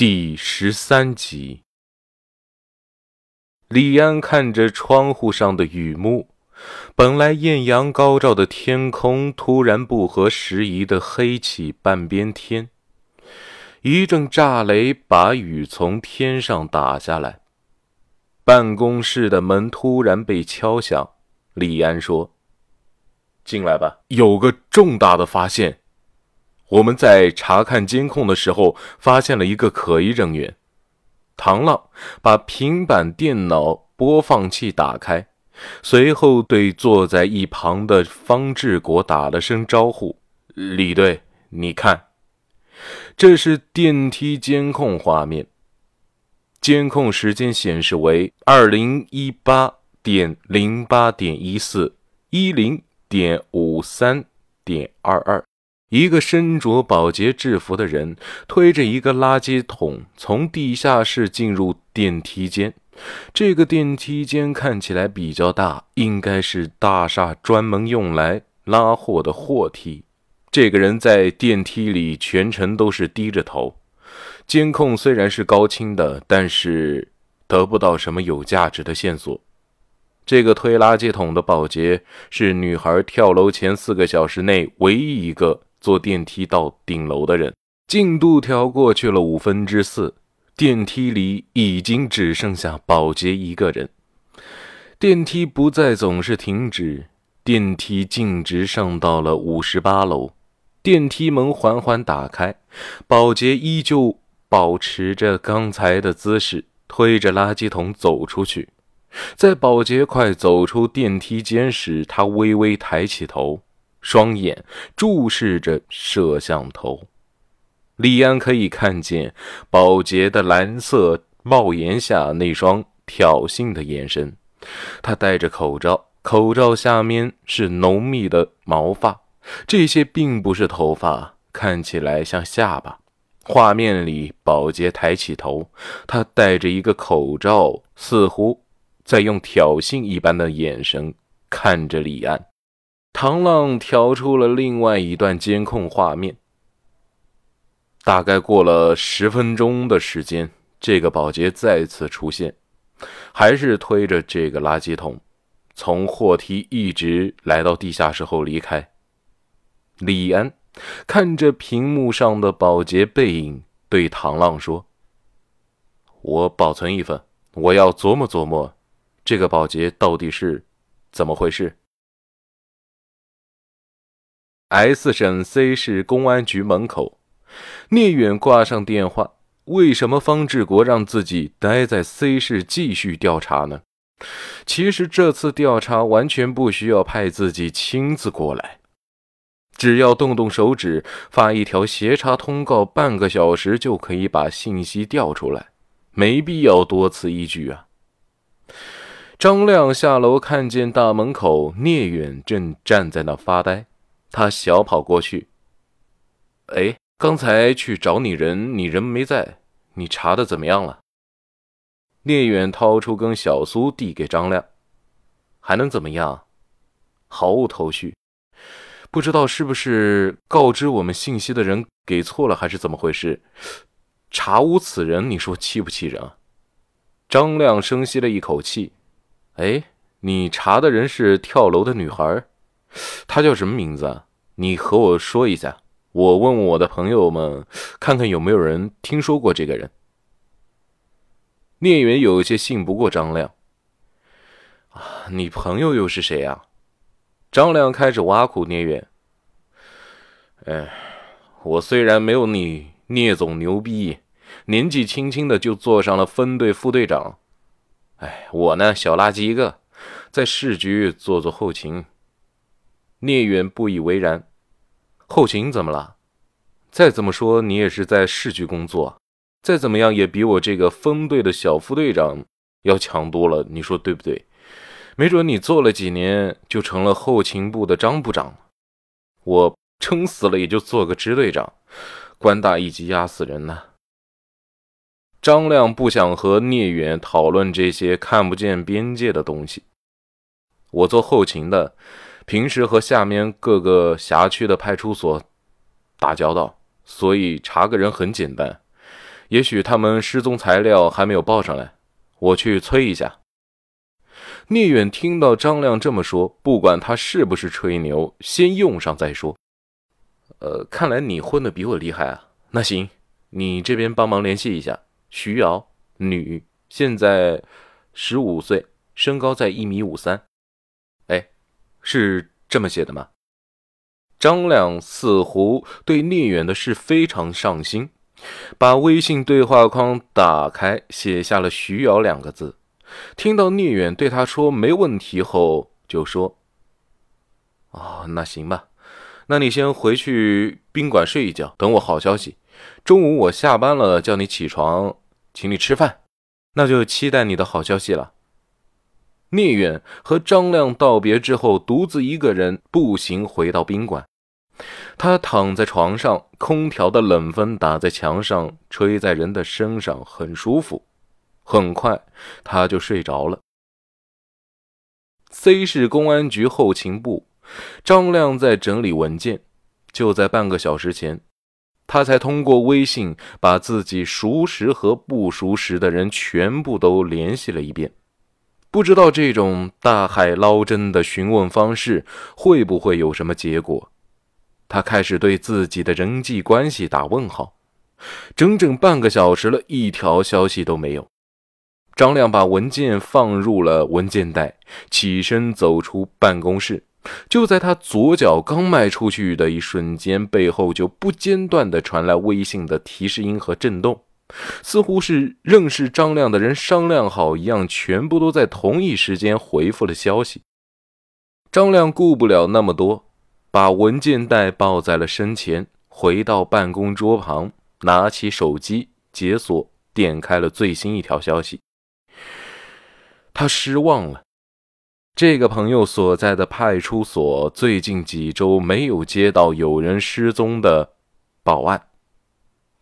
第十三集，李安看着窗户上的雨幕，本来艳阳高照的天空，突然不合时宜的黑起半边天。一阵炸雷把雨从天上打下来，办公室的门突然被敲响。李安说：“进来吧，有个重大的发现。”我们在查看监控的时候，发现了一个可疑人员。唐浪把平板电脑播放器打开，随后对坐在一旁的方志国打了声招呼：“李队，你看，这是电梯监控画面。监控时间显示为二零一八点零八点一四一零点五三点二二。”一个身着保洁制服的人推着一个垃圾桶从地下室进入电梯间。这个电梯间看起来比较大，应该是大厦专门用来拉货的货梯。这个人在电梯里全程都是低着头。监控虽然是高清的，但是得不到什么有价值的线索。这个推垃圾桶的保洁是女孩跳楼前四个小时内唯一一个。坐电梯到顶楼的人，进度条过去了五分之四，电梯里已经只剩下保洁一个人。电梯不再总是停止，电梯径直上到了五十八楼。电梯门缓缓打开，保洁依旧保持着刚才的姿势，推着垃圾桶走出去。在保洁快走出电梯间时，他微微抬起头。双眼注视着摄像头，李安可以看见保洁的蓝色帽檐下那双挑衅的眼神。他戴着口罩，口罩下面是浓密的毛发，这些并不是头发，看起来像下巴。画面里，保洁抬起头，他戴着一个口罩，似乎在用挑衅一般的眼神看着李安。唐浪调出了另外一段监控画面。大概过了十分钟的时间，这个保洁再次出现，还是推着这个垃圾桶，从货梯一直来到地下室后离开。李安看着屏幕上的保洁背影，对唐浪说：“我保存一份，我要琢磨琢磨，这个保洁到底是怎么回事。” S 省 C 市公安局门口，聂远挂上电话。为什么方志国让自己待在 C 市继续调查呢？其实这次调查完全不需要派自己亲自过来，只要动动手指，发一条协查通告，半个小时就可以把信息调出来，没必要多此一举啊。张亮下楼看见大门口聂远正站在那发呆。他小跑过去。哎，刚才去找你人，你人没在，你查的怎么样了？聂远掏出根小苏递给张亮，还能怎么样？毫无头绪，不知道是不是告知我们信息的人给错了，还是怎么回事？查无此人，你说气不气人啊？张亮深吸了一口气。哎，你查的人是跳楼的女孩。他叫什么名字啊？你和我说一下，我问问我的朋友们，看看有没有人听说过这个人。聂远有些信不过张亮。啊，你朋友又是谁啊？张亮开始挖苦聂远。哎，我虽然没有你聂总牛逼，年纪轻轻的就做上了分队副队长。哎，我呢，小垃圾一个，在市局做做后勤。聂远不以为然，后勤怎么了？再怎么说你也是在市局工作，再怎么样也比我这个分队的小副队长要强多了，你说对不对？没准你做了几年就成了后勤部的张部长，我撑死了也就做个支队长，官大一级压死人呐！张亮不想和聂远讨论这些看不见边界的东西，我做后勤的。平时和下面各个辖区的派出所打交道，所以查个人很简单。也许他们失踪材料还没有报上来，我去催一下。聂远听到张亮这么说，不管他是不是吹牛，先用上再说。呃，看来你混的比我厉害啊。那行，你这边帮忙联系一下徐瑶，女，现在十五岁，身高在一米五三。是这么写的吗？张亮似乎对聂远的事非常上心。把微信对话框打开，写下了“徐瑶”两个字。听到聂远对他说“没问题”后，就说：“哦，那行吧，那你先回去宾馆睡一觉，等我好消息。中午我下班了叫你起床，请你吃饭。那就期待你的好消息了。”聂远和张亮道别之后，独自一个人步行回到宾馆。他躺在床上，空调的冷风打在墙上，吹在人的身上，很舒服。很快，他就睡着了。C 市公安局后勤部，张亮在整理文件。就在半个小时前，他才通过微信把自己熟识和不熟识的人全部都联系了一遍。不知道这种大海捞针的询问方式会不会有什么结果？他开始对自己的人际关系打问号，整整半个小时了，一条消息都没有。张亮把文件放入了文件袋，起身走出办公室。就在他左脚刚迈出去的一瞬间，背后就不间断地传来微信的提示音和震动，似乎是认识张亮的人商量好一样，全部都在同一时间回复了消息。张亮顾不了那么多。把文件袋抱在了身前，回到办公桌旁，拿起手机解锁，点开了最新一条消息。他失望了，这个朋友所在的派出所最近几周没有接到有人失踪的报案，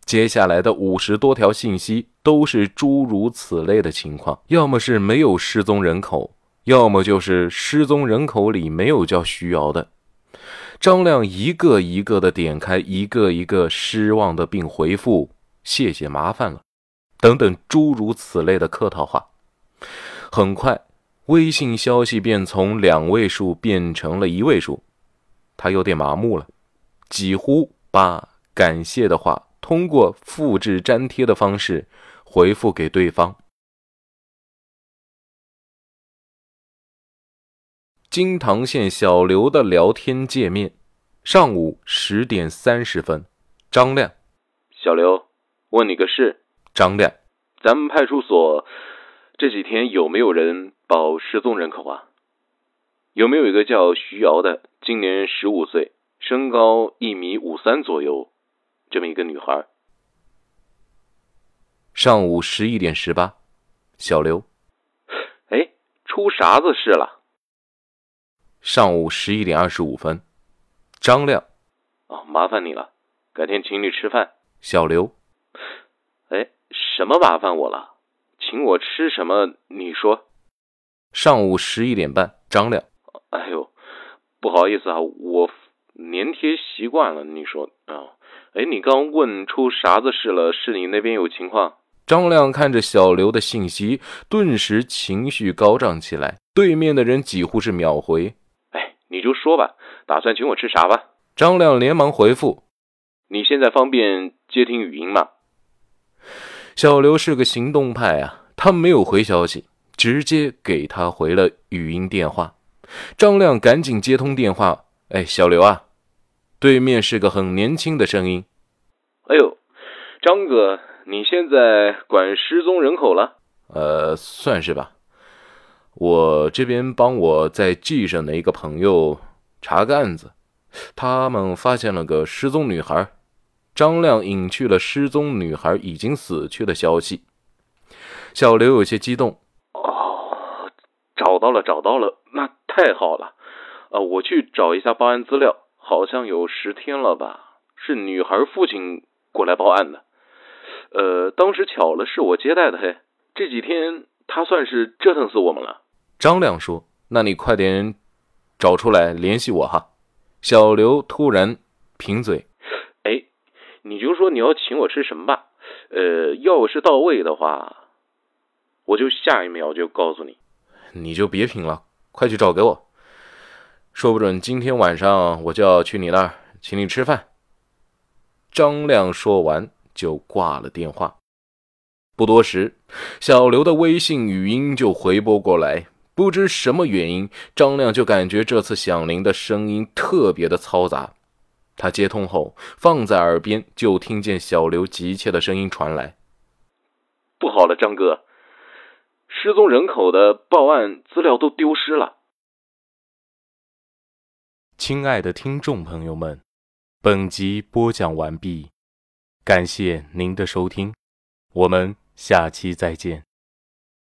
接下来的五十多条信息都是诸如此类的情况，要么是没有失踪人口，要么就是失踪人口里没有叫徐瑶的。张亮一个一个的点开，一个一个失望的，并回复“谢谢麻烦了”等等诸如此类的客套话。很快，微信消息便从两位数变成了一位数，他有点麻木了，几乎把感谢的话通过复制粘贴的方式回复给对方。金堂县小刘的聊天界面，上午十点三十分，张亮，小刘，问你个事。张亮，咱们派出所这几天有没有人报失踪人口啊？有没有一个叫徐瑶的，今年十五岁，身高一米五三左右，这么一个女孩？上午十一点十八，小刘，哎，出啥子事了？上午十一点二十五分，张亮，哦，麻烦你了，改天请你吃饭。小刘，哎，什么麻烦我了？请我吃什么？你说。上午十一点半，张亮，哎呦，不好意思啊，我粘贴习惯了。你说啊，哎，你刚问出啥子事了？是你那边有情况？张亮看着小刘的信息，顿时情绪高涨起来。对面的人几乎是秒回。哎你就说吧，打算请我吃啥吧？张亮连忙回复：“你现在方便接听语音吗？”小刘是个行动派啊，他没有回消息，直接给他回了语音电话。张亮赶紧接通电话：“哎，小刘啊！”对面是个很年轻的声音：“哎呦，张哥，你现在管失踪人口了？呃，算是吧。”我这边帮我在 G 上的一个朋友查个案子，他们发现了个失踪女孩。张亮隐去了失踪女孩已经死去的消息。小刘有些激动：“哦，找到了，找到了，那太好了。呃，我去找一下报案资料，好像有十天了吧？是女孩父亲过来报案的。呃，当时巧了，是我接待的。嘿，这几天他算是折腾死我们了。”张亮说：“那你快点找出来联系我哈。”小刘突然贫嘴：“哎，你就说你要请我吃什么吧？呃，要是到位的话，我就下一秒就告诉你。你就别贫了，快去找给我。说不准今天晚上我就要去你那儿请你吃饭。张亮说完就挂了电话。不多时，小刘的微信语音就回拨过来。不知什么原因，张亮就感觉这次响铃的声音特别的嘈杂。他接通后，放在耳边，就听见小刘急切的声音传来：“不好了，张哥，失踪人口的报案资料都丢失了。”亲爱的听众朋友们，本集播讲完毕，感谢您的收听，我们下期再见。